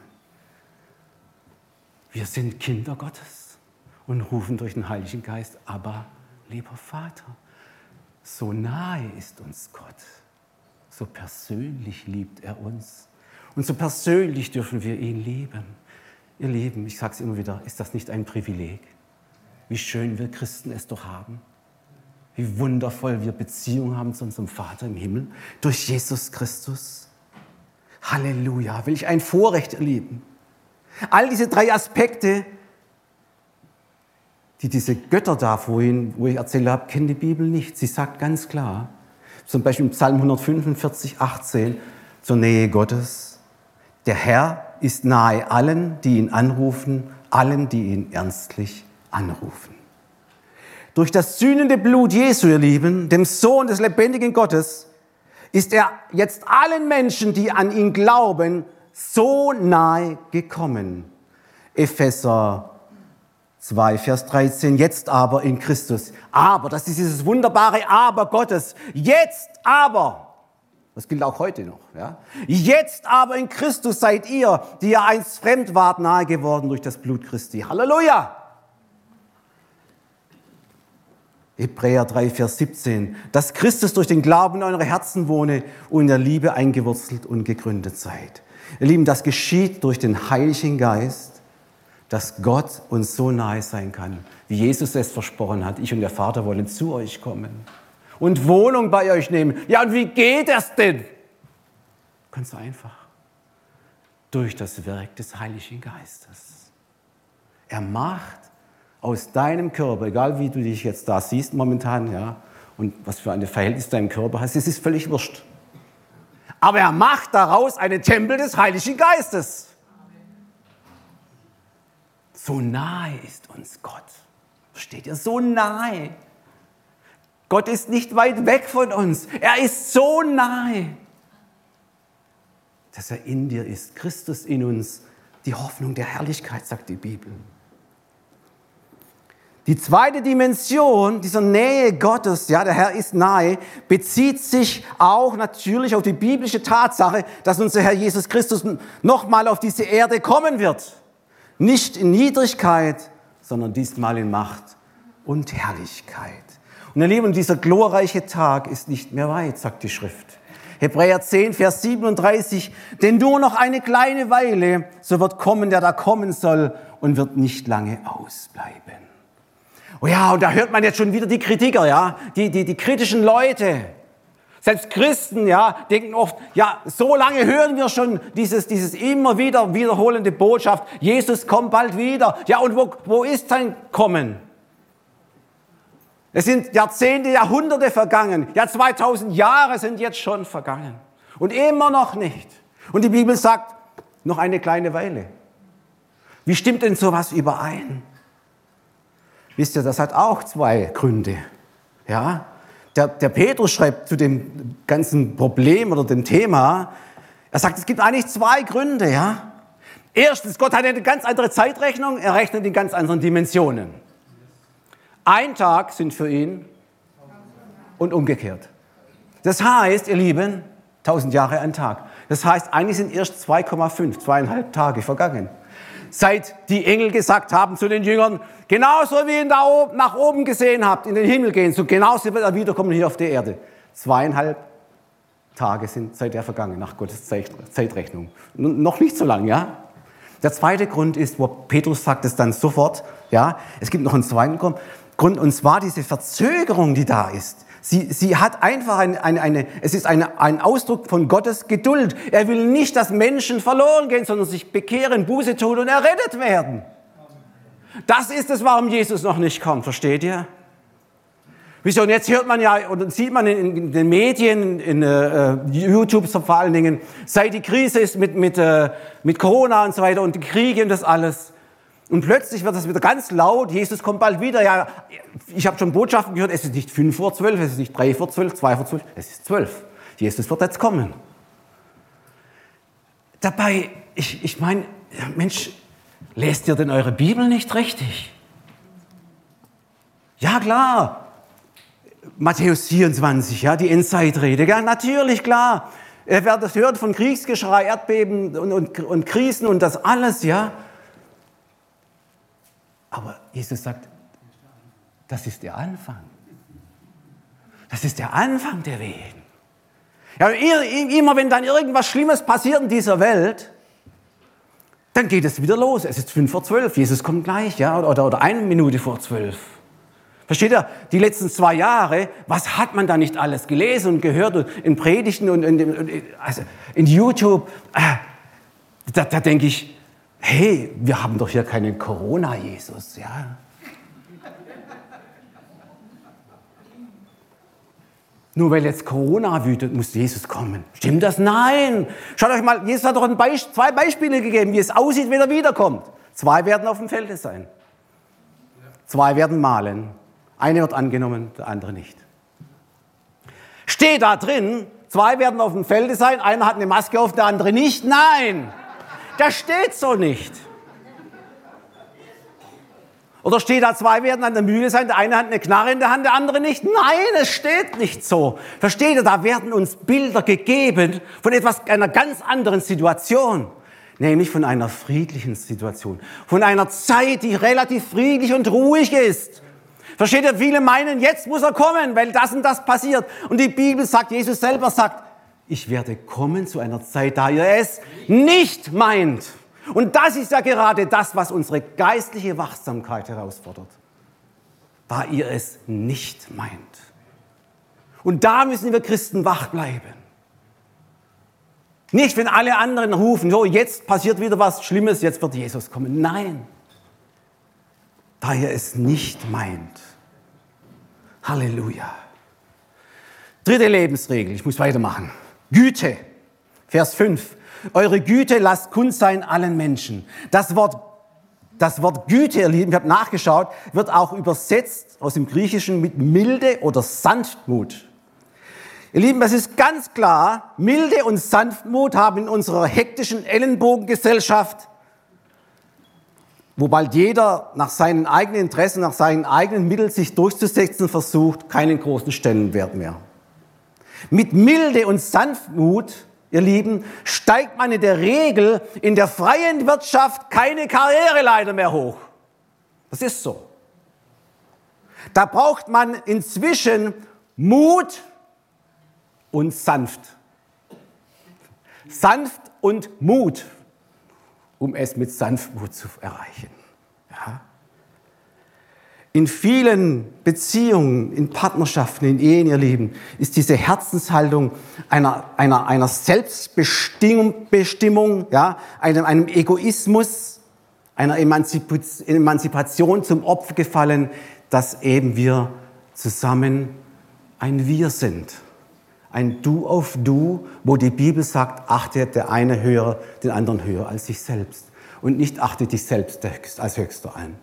Wir sind Kinder Gottes und rufen durch den Heiligen Geist, aber lieber Vater, so nahe ist uns Gott, so persönlich liebt er uns und so persönlich dürfen wir ihn lieben. Ihr Lieben, ich sage es immer wieder, ist das nicht ein Privileg? Wie schön wir Christen es doch haben. Wie wundervoll wir Beziehung haben zu unserem Vater im Himmel durch Jesus Christus. Halleluja, will ich ein Vorrecht erleben. All diese drei Aspekte, die diese Götter da vorhin, wo ich erzählt habe, kennen die Bibel nicht. Sie sagt ganz klar, zum Beispiel im Psalm 145, 18, zur Nähe Gottes, der Herr ist nahe allen, die ihn anrufen, allen, die ihn ernstlich anrufen. Durch das sühnende Blut Jesu, ihr Lieben, dem Sohn des lebendigen Gottes, ist er jetzt allen Menschen, die an ihn glauben, so nahe gekommen. Epheser 2, Vers 13, jetzt aber in Christus. Aber, das ist dieses wunderbare Aber Gottes. Jetzt aber, das gilt auch heute noch, ja. Jetzt aber in Christus seid ihr, die ihr einst fremd wart, nahe geworden durch das Blut Christi. Halleluja! Hebräer 3, Vers 17, dass Christus durch den Glauben in eure Herzen wohne und in der Liebe eingewurzelt und gegründet seid. Ihr Lieben, das geschieht durch den Heiligen Geist, dass Gott uns so nahe sein kann, wie Jesus es versprochen hat. Ich und der Vater wollen zu euch kommen und Wohnung bei euch nehmen. Ja, und wie geht das denn? Ganz einfach. Durch das Werk des Heiligen Geistes. Er macht aus deinem Körper, egal wie du dich jetzt da siehst momentan, ja, und was für eine Verhältnis deinem Körper hast, es ist völlig wurscht. Aber er macht daraus einen Tempel des Heiligen Geistes. So nahe ist uns Gott. Versteht ihr? So nahe. Gott ist nicht weit weg von uns. Er ist so nahe, dass er in dir ist. Christus in uns, die Hoffnung der Herrlichkeit, sagt die Bibel. Die zweite Dimension dieser Nähe Gottes, ja, der Herr ist nahe, bezieht sich auch natürlich auf die biblische Tatsache, dass unser Herr Jesus Christus nochmal auf diese Erde kommen wird. Nicht in Niedrigkeit, sondern diesmal in Macht und Herrlichkeit. Und ihr Lieben, dieser glorreiche Tag ist nicht mehr weit, sagt die Schrift. Hebräer 10, Vers 37, denn nur noch eine kleine Weile, so wird kommen, der da kommen soll und wird nicht lange ausbleiben. Oh ja, und da hört man jetzt schon wieder die Kritiker, ja, die, die, die kritischen Leute. Selbst Christen, ja, denken oft, ja, so lange hören wir schon dieses, dieses immer wieder wiederholende Botschaft, Jesus kommt bald wieder. Ja, und wo, wo ist sein Kommen? Es sind Jahrzehnte, Jahrhunderte vergangen. Ja, 2000 Jahre sind jetzt schon vergangen. Und immer noch nicht. Und die Bibel sagt, noch eine kleine Weile. Wie stimmt denn sowas überein? Wisst ihr, das hat auch zwei Gründe. Ja? Der, der Petrus schreibt zu dem ganzen Problem oder dem Thema, er sagt, es gibt eigentlich zwei Gründe. Ja? Erstens, Gott hat eine ganz andere Zeitrechnung, er rechnet in ganz anderen Dimensionen. Ein Tag sind für ihn und umgekehrt. Das heißt, ihr Lieben, 1000 Jahre ein Tag. Das heißt, eigentlich sind erst 2,5, zweieinhalb Tage vergangen seit die Engel gesagt haben zu den Jüngern, genauso wie ihr da nach oben gesehen habt, in den Himmel gehen, so genauso wird er wiederkommen hier auf der Erde. Zweieinhalb Tage sind seither vergangen, nach Gottes Zeitrechnung. Noch nicht so lang, ja? Der zweite Grund ist, wo Petrus sagt es dann sofort, ja, es gibt noch einen zweiten Grund, und zwar diese Verzögerung, die da ist. Sie, sie hat einfach eine, eine, eine es ist eine, ein Ausdruck von Gottes Geduld. Er will nicht, dass Menschen verloren gehen, sondern sich bekehren, Buße tun und errettet werden. Das ist es, warum Jesus noch nicht kommt, versteht ihr? Wieso? Und jetzt hört man ja und sieht man in, den Medien, in äh, YouTube vor allen Dingen, seit die Krise ist mit, mit, äh, mit Corona und so weiter und die Kriege und das alles, und plötzlich wird das wieder ganz laut, Jesus kommt bald wieder. Ja, ich habe schon Botschaften gehört, es ist nicht fünf vor zwölf, es ist nicht drei vor zwölf, zwei vor zwölf, es ist zwölf. Jesus wird jetzt kommen. Dabei, ich, ich meine, Mensch, lest ihr denn eure Bibel nicht richtig? Ja, klar. Matthäus 24, ja, die Endzeitrede, ja, natürlich, klar. Ihr werdet hören von Kriegsgeschrei, Erdbeben und, und, und Krisen und das alles, ja. Aber Jesus sagt, das ist der Anfang. Das ist der Anfang der Wehen. Ja, immer wenn dann irgendwas Schlimmes passiert in dieser Welt, dann geht es wieder los. Es ist fünf vor zwölf, Jesus kommt gleich, ja, oder, oder eine Minute vor zwölf. Versteht ihr? Die letzten zwei Jahre, was hat man da nicht alles gelesen und gehört in Predigten und in, also in YouTube? Äh, da, da denke ich, hey, wir haben doch hier keinen Corona-Jesus, ja. Nur weil jetzt Corona wütet, muss Jesus kommen. Stimmt das? Nein. Schaut euch mal, Jesus hat doch Beisp zwei Beispiele gegeben, wie es aussieht, wenn er wiederkommt. Zwei werden auf dem Felde sein. Zwei werden malen. Eine wird angenommen, der andere nicht. Steht da drin, zwei werden auf dem Felde sein, einer hat eine Maske auf, der andere nicht. Nein. Das steht so nicht. Oder steht da, zwei werden an der Mühle sein, der eine hat eine Knarre in der Hand, der andere nicht? Nein, es steht nicht so. Versteht ihr, da werden uns Bilder gegeben von etwas, einer ganz anderen Situation. Nämlich von einer friedlichen Situation. Von einer Zeit, die relativ friedlich und ruhig ist. Versteht ihr, viele meinen, jetzt muss er kommen, weil das und das passiert. Und die Bibel sagt, Jesus selber sagt, ich werde kommen zu einer Zeit, da ihr es nicht meint. Und das ist ja gerade das, was unsere geistliche Wachsamkeit herausfordert. Da ihr es nicht meint. Und da müssen wir Christen wach bleiben. Nicht, wenn alle anderen rufen, so jetzt passiert wieder was Schlimmes, jetzt wird Jesus kommen. Nein, da ihr es nicht meint. Halleluja. Dritte Lebensregel, ich muss weitermachen. Güte. Vers 5. Eure Güte lasst kund sein allen Menschen. Das Wort, das Wort Güte, ihr Lieben, ich habe nachgeschaut, wird auch übersetzt aus dem Griechischen mit Milde oder Sanftmut. Ihr Lieben, das ist ganz klar, Milde und Sanftmut haben in unserer hektischen Ellenbogengesellschaft wo bald jeder nach seinen eigenen Interessen, nach seinen eigenen Mitteln sich durchzusetzen versucht, keinen großen Stellenwert mehr. Mit Milde und Sanftmut, ihr Lieben, steigt man in der Regel in der freien Wirtschaft keine Karriereleiter mehr hoch. Das ist so. Da braucht man inzwischen Mut und sanft. Sanft und Mut, um es mit Sanftmut zu erreichen. Ja. In vielen Beziehungen, in Partnerschaften, in Ehen, ihr Lieben, ist diese Herzenshaltung einer, einer, einer Selbstbestimmung, ja, einem, einem Egoismus, einer Emanzipation zum Opfer gefallen, dass eben wir zusammen ein Wir sind. Ein Du auf Du, wo die Bibel sagt, achte der eine höher, den anderen höher als sich selbst. Und nicht achte dich selbst als Höchster ein.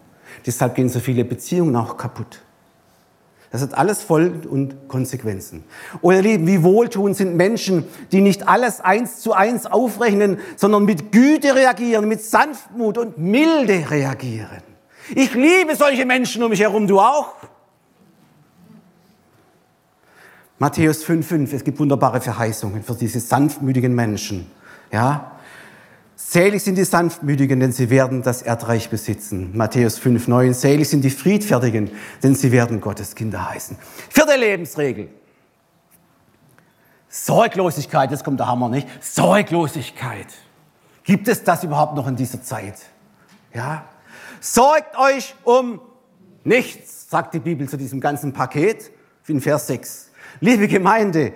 Deshalb gehen so viele Beziehungen auch kaputt. Das hat alles Folgen und Konsequenzen. Oh ihr Lieben, wie wohltuend sind Menschen, die nicht alles eins zu eins aufrechnen, sondern mit Güte reagieren, mit Sanftmut und Milde reagieren. Ich liebe solche Menschen um mich herum, du auch? Matthäus 5,5, es gibt wunderbare Verheißungen für diese sanftmütigen Menschen. Ja, Selig sind die Sanftmütigen, denn sie werden das Erdreich besitzen. Matthäus 5, 9. Selig sind die Friedfertigen, denn sie werden Gottes Kinder heißen. Vierte Lebensregel. Sorglosigkeit, jetzt kommt der Hammer nicht. Sorglosigkeit. Gibt es das überhaupt noch in dieser Zeit? Ja? Sorgt euch um nichts, sagt die Bibel zu diesem ganzen Paket in Vers 6. Liebe Gemeinde,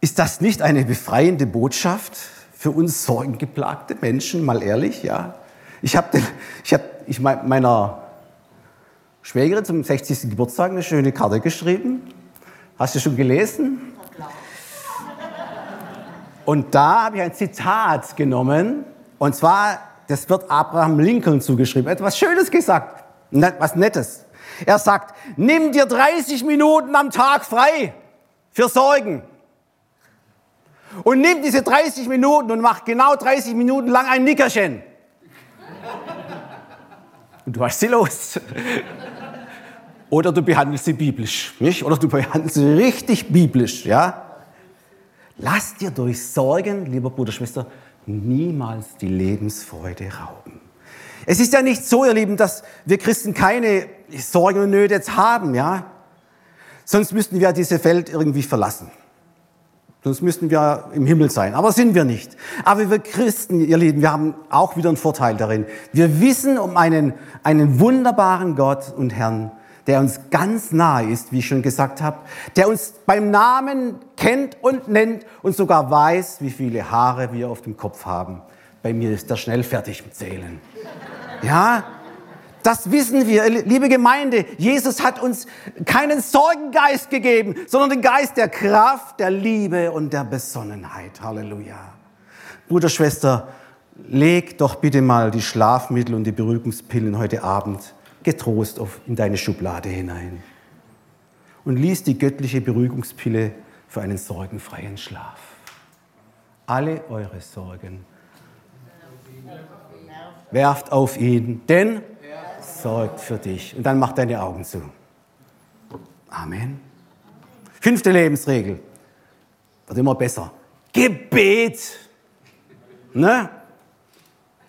ist das nicht eine befreiende Botschaft? Für uns sorgengeplagte Menschen, mal ehrlich, ja. Ich habe ich hab, ich meiner Schwägerin zum 60. Geburtstag eine schöne Karte geschrieben. Hast du schon gelesen? Und da habe ich ein Zitat genommen. Und zwar, das wird Abraham Lincoln zugeschrieben. Etwas Schönes gesagt. Was Nettes. Er sagt, nimm dir 30 Minuten am Tag frei für Sorgen. Und nimm diese 30 Minuten und mach genau 30 Minuten lang ein Nickerchen. Und du hast sie los. Oder du behandelst sie biblisch, nicht? Oder du behandelst sie richtig biblisch, ja? Lass dir durch Sorgen, lieber Bruder, Schwester, niemals die Lebensfreude rauben. Es ist ja nicht so, ihr Lieben, dass wir Christen keine Sorgen und Nöte jetzt haben, ja? Sonst müssten wir diese Welt irgendwie verlassen. Sonst müssten wir im Himmel sein. Aber sind wir nicht. Aber wir Christen, ihr Lieben, wir haben auch wieder einen Vorteil darin. Wir wissen um einen, einen wunderbaren Gott und Herrn, der uns ganz nahe ist, wie ich schon gesagt habe, der uns beim Namen kennt und nennt und sogar weiß, wie viele Haare wir auf dem Kopf haben. Bei mir ist er schnell fertig mit Zählen. Ja, das wissen wir, liebe Gemeinde. Jesus hat uns keinen Sorgengeist gegeben, sondern den Geist der Kraft, der Liebe und der Besonnenheit. Halleluja. Bruder, Schwester, leg doch bitte mal die Schlafmittel und die Beruhigungspillen heute Abend getrost auf, in deine Schublade hinein. Und lies die göttliche Beruhigungspille für einen sorgenfreien Schlaf. Alle eure Sorgen werft auf ihn, denn sorgt für dich. Und dann mach deine Augen zu. Amen. Fünfte Lebensregel. Wird immer besser. Gebet. Ne?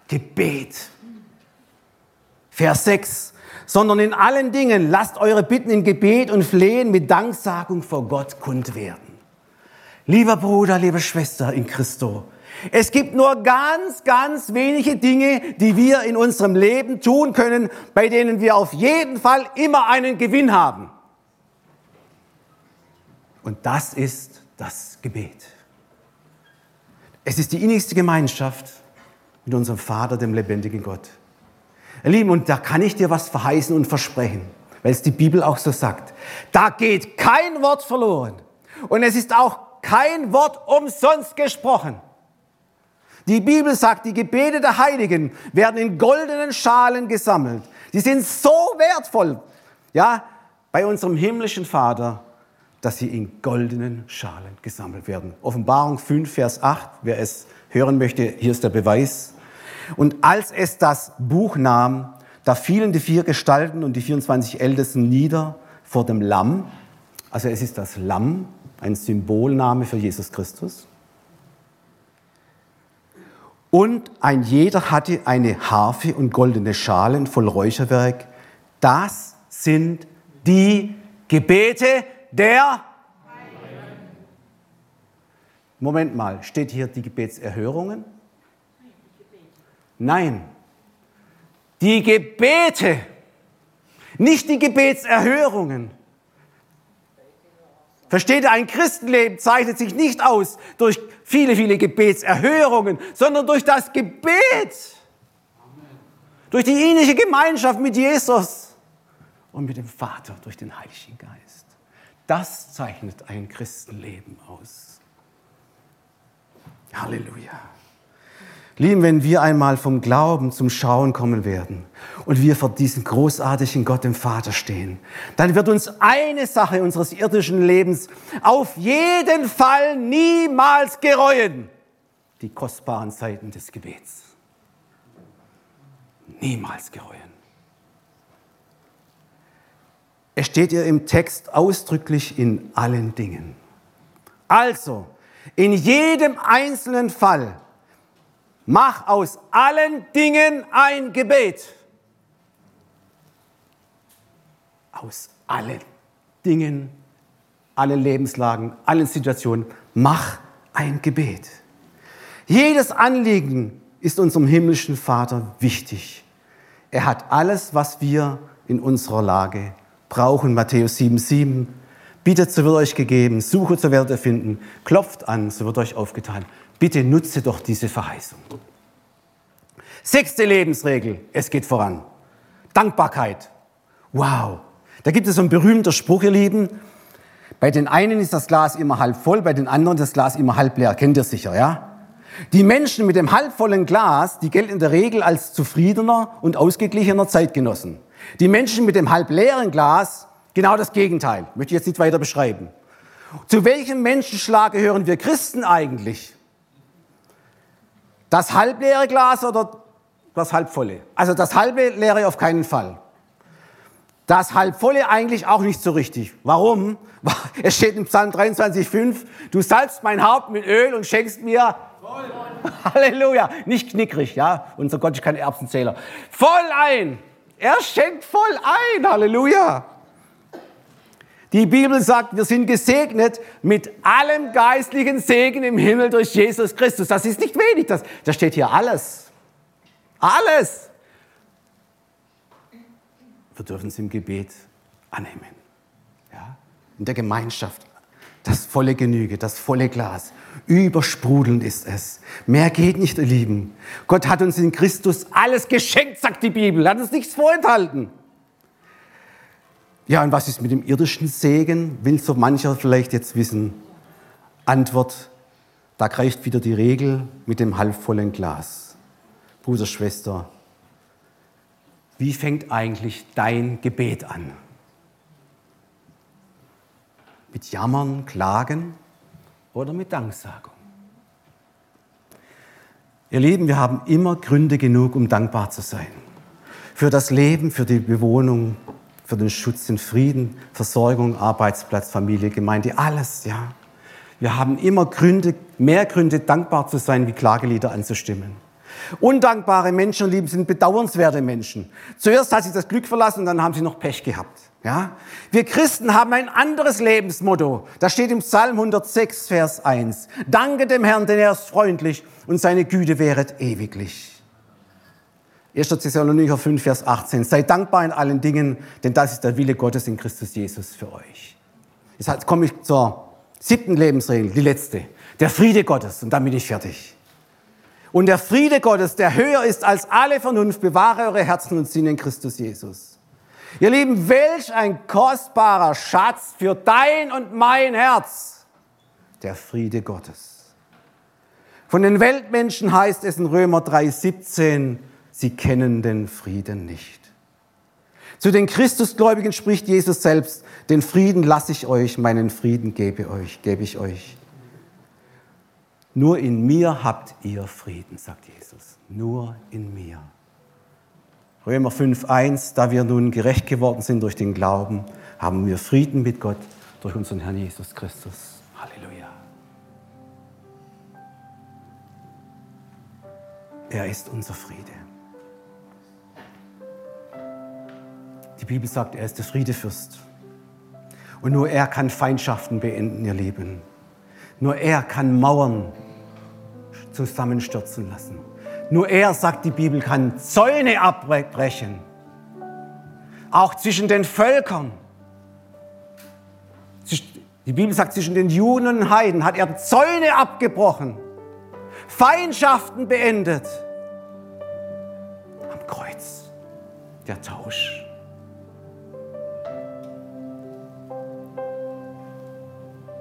Gebet. Vers 6. Sondern in allen Dingen lasst eure Bitten in Gebet und Flehen mit Danksagung vor Gott kund werden. Lieber Bruder, liebe Schwester in Christo, es gibt nur ganz, ganz wenige Dinge, die wir in unserem Leben tun können, bei denen wir auf jeden Fall immer einen Gewinn haben. Und das ist das Gebet. Es ist die innigste Gemeinschaft mit unserem Vater, dem lebendigen Gott. Lieben, und da kann ich dir was verheißen und versprechen, weil es die Bibel auch so sagt. Da geht kein Wort verloren. Und es ist auch kein Wort umsonst gesprochen. Die Bibel sagt, die Gebete der Heiligen werden in goldenen Schalen gesammelt. Die sind so wertvoll, ja, bei unserem himmlischen Vater, dass sie in goldenen Schalen gesammelt werden. Offenbarung 5, Vers 8, wer es hören möchte, hier ist der Beweis. Und als es das Buch nahm, da fielen die vier Gestalten und die 24 Ältesten nieder vor dem Lamm. Also es ist das Lamm, ein Symbolname für Jesus Christus. Und ein jeder hatte eine Harfe und goldene Schalen voll Räucherwerk. Das sind die Gebete der Moment mal, steht hier die Gebetserhörungen? Nein, die Gebete, nicht die Gebetserhörungen. Versteht ihr, ein Christenleben zeichnet sich nicht aus durch viele, viele Gebetserhörungen, sondern durch das Gebet. Durch die ähnliche Gemeinschaft mit Jesus und mit dem Vater, durch den Heiligen Geist. Das zeichnet ein Christenleben aus. Halleluja. Lieben, wenn wir einmal vom Glauben zum Schauen kommen werden und wir vor diesem großartigen Gott, dem Vater, stehen, dann wird uns eine Sache unseres irdischen Lebens auf jeden Fall niemals gereuen. Die kostbaren Zeiten des Gebets. Niemals gereuen. Es steht ihr im Text ausdrücklich in allen Dingen. Also, in jedem einzelnen Fall Mach aus allen Dingen ein Gebet. Aus allen Dingen, allen Lebenslagen, allen Situationen. Mach ein Gebet. Jedes Anliegen ist unserem himmlischen Vater wichtig. Er hat alles, was wir in unserer Lage brauchen. Matthäus 7,7. Bittet, so wird euch gegeben. Suche, so werdet ihr finden. Klopft an, so wird euch aufgetan. Bitte nutze doch diese Verheißung. Sechste Lebensregel, es geht voran. Dankbarkeit. Wow. Da gibt es so einen berühmten Spruch, ihr Lieben. Bei den einen ist das Glas immer halb voll, bei den anderen das Glas immer halb leer. Kennt ihr sicher, ja? Die Menschen mit dem halbvollen Glas, die gelten in der Regel als zufriedener und ausgeglichener Zeitgenossen. Die Menschen mit dem halbleeren Glas, genau das Gegenteil. Möchte ich jetzt nicht weiter beschreiben. Zu welchem Menschenschlag gehören wir Christen eigentlich? Das halbleere Glas oder das halbvolle? Also das halbe leere auf keinen Fall. Das halbvolle eigentlich auch nicht so richtig. Warum? *laughs* Es steht im Psalm 23,5, du salzt mein Haupt mit Öl und schenkst mir voll. *laughs* Halleluja. Nicht knickrig, ja. Unser Gott ist kein Erbsenzähler. Voll ein. Er schenkt voll ein. Halleluja. Die Bibel sagt, wir sind gesegnet mit allem geistlichen Segen im Himmel durch Jesus Christus. Das ist nicht wenig, das, da steht hier alles. Alles. Wir dürfen es im Gebet annehmen. Ja? In der Gemeinschaft. Das volle Genüge, das volle Glas. Übersprudelnd ist es. Mehr geht nicht, ihr Lieben. Gott hat uns in Christus alles geschenkt, sagt die Bibel. Hat uns nichts vorenthalten. Ja, und was ist mit dem irdischen Segen? Will so mancher vielleicht jetzt wissen. Antwort, da greift wieder die Regel mit dem halbvollen Glas. Bruder, Schwester, wie fängt eigentlich dein Gebet an? Mit Jammern, Klagen oder mit Danksagung? Ihr Lieben, wir haben immer Gründe genug, um dankbar zu sein. Für das Leben, für die Bewohnung, für den Schutz, den Frieden, Versorgung, Arbeitsplatz, Familie, Gemeinde, alles, ja. Wir haben immer Gründe, mehr Gründe, dankbar zu sein, wie Klagelieder anzustimmen. Undankbare Menschen, lieben, sind bedauernswerte Menschen. Zuerst hat sie das Glück verlassen und dann haben sie noch Pech gehabt. Ja? Wir Christen haben ein anderes Lebensmotto. Das steht im Psalm 106, Vers 1. Danke dem Herrn, denn er ist freundlich und seine Güte wäret ewiglich. 1. Thessalonicher 5, Vers 18. Seid dankbar in allen Dingen, denn das ist der Wille Gottes in Christus Jesus für euch. Jetzt komme ich zur siebten Lebensregel, die letzte. Der Friede Gottes, und dann bin ich fertig. Und der Friede Gottes, der höher ist als alle Vernunft, bewahre eure Herzen und Sinne in Christus Jesus. Ihr Lieben, welch ein kostbarer Schatz für dein und mein Herz. Der Friede Gottes. Von den Weltmenschen heißt es in Römer 3, 17, sie kennen den Frieden nicht. Zu den Christusgläubigen spricht Jesus selbst, den Frieden lasse ich euch, meinen Frieden gebe euch, gebe ich euch. Nur in mir habt ihr Frieden, sagt Jesus. Nur in mir. Römer 5.1, da wir nun gerecht geworden sind durch den Glauben, haben wir Frieden mit Gott durch unseren Herrn Jesus Christus. Halleluja. Er ist unser Friede. Die Bibel sagt, er ist der Friedefürst. Und nur er kann Feindschaften beenden, ihr Lieben. Nur er kann Mauern zusammenstürzen lassen. Nur er, sagt die Bibel, kann Zäune abbrechen. Auch zwischen den Völkern. Die Bibel sagt, zwischen den Juden und Heiden hat er Zäune abgebrochen. Feindschaften beendet. Am Kreuz. Der Tausch.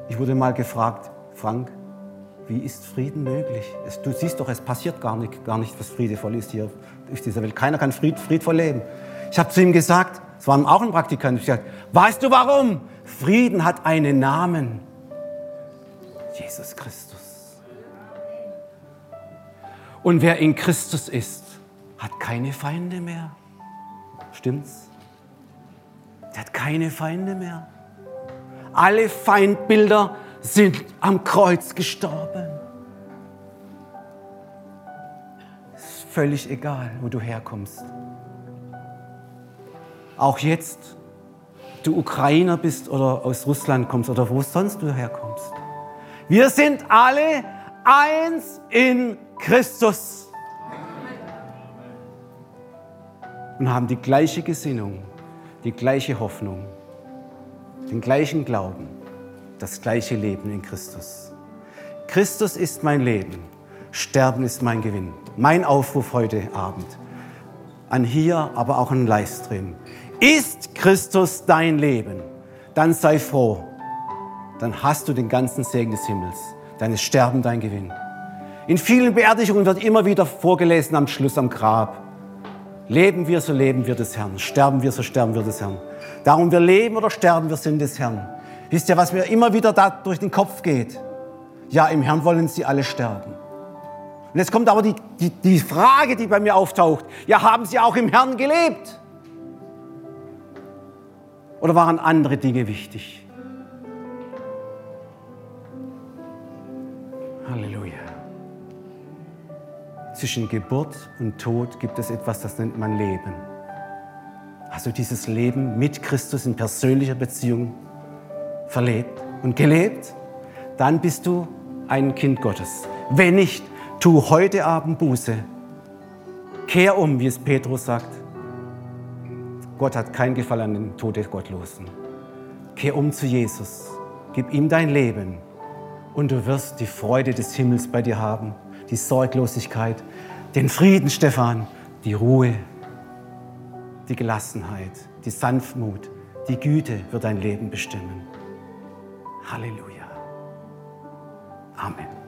Ich wurde mal gefragt, Frank, wie ist Frieden möglich? Es, du siehst doch, es passiert gar nicht, gar nicht, was friedevoll ist hier auf dieser Welt. Keiner kann fried, friedvoll leben. Ich habe zu ihm gesagt, es war auch ein Praktikant, ich gesagt, weißt du warum? Frieden hat einen Namen. Jesus Christus. Und wer in Christus ist, hat keine Feinde mehr. Stimmt's? Der hat keine Feinde mehr. Alle Feindbilder sind am Kreuz gestorben. Ist völlig egal, wo du herkommst. Auch jetzt, du Ukrainer bist oder aus Russland kommst oder wo sonst du herkommst. Wir sind alle eins in Christus und haben die gleiche Gesinnung, die gleiche Hoffnung, den gleichen Glauben das gleiche Leben in Christus. Christus ist mein Leben, Sterben ist mein Gewinn. Mein Aufruf heute Abend an hier, aber auch an Livestream. Ist Christus dein Leben? Dann sei froh. Dann hast du den ganzen Segen des Himmels. Ist Sterben dein Gewinn. In vielen Beerdigungen wird immer wieder vorgelesen am Schluss am Grab. Leben wir, so leben wir des Herrn. Sterben wir, so sterben wir des Herrn. Darum wir leben oder sterben, wir sind des Herrn. Wisst ihr, was mir immer wieder da durch den Kopf geht? Ja, im Herrn wollen sie alle sterben. Und jetzt kommt aber die, die, die Frage, die bei mir auftaucht. Ja, haben sie auch im Herrn gelebt? Oder waren andere Dinge wichtig? Halleluja. Zwischen Geburt und Tod gibt es etwas, das nennt man Leben. Also dieses Leben mit Christus in persönlicher Beziehung verlebt und gelebt, dann bist du ein Kind Gottes. Wenn nicht, tu heute Abend Buße. Kehr um, wie es Petrus sagt. Gott hat keinen Gefallen an den Tod des Gottlosen. Kehr um zu Jesus. Gib ihm dein Leben und du wirst die Freude des Himmels bei dir haben, die Sorglosigkeit, den Frieden, Stefan, die Ruhe, die Gelassenheit, die Sanftmut, die Güte wird dein Leben bestimmen. Halleluja. Amen.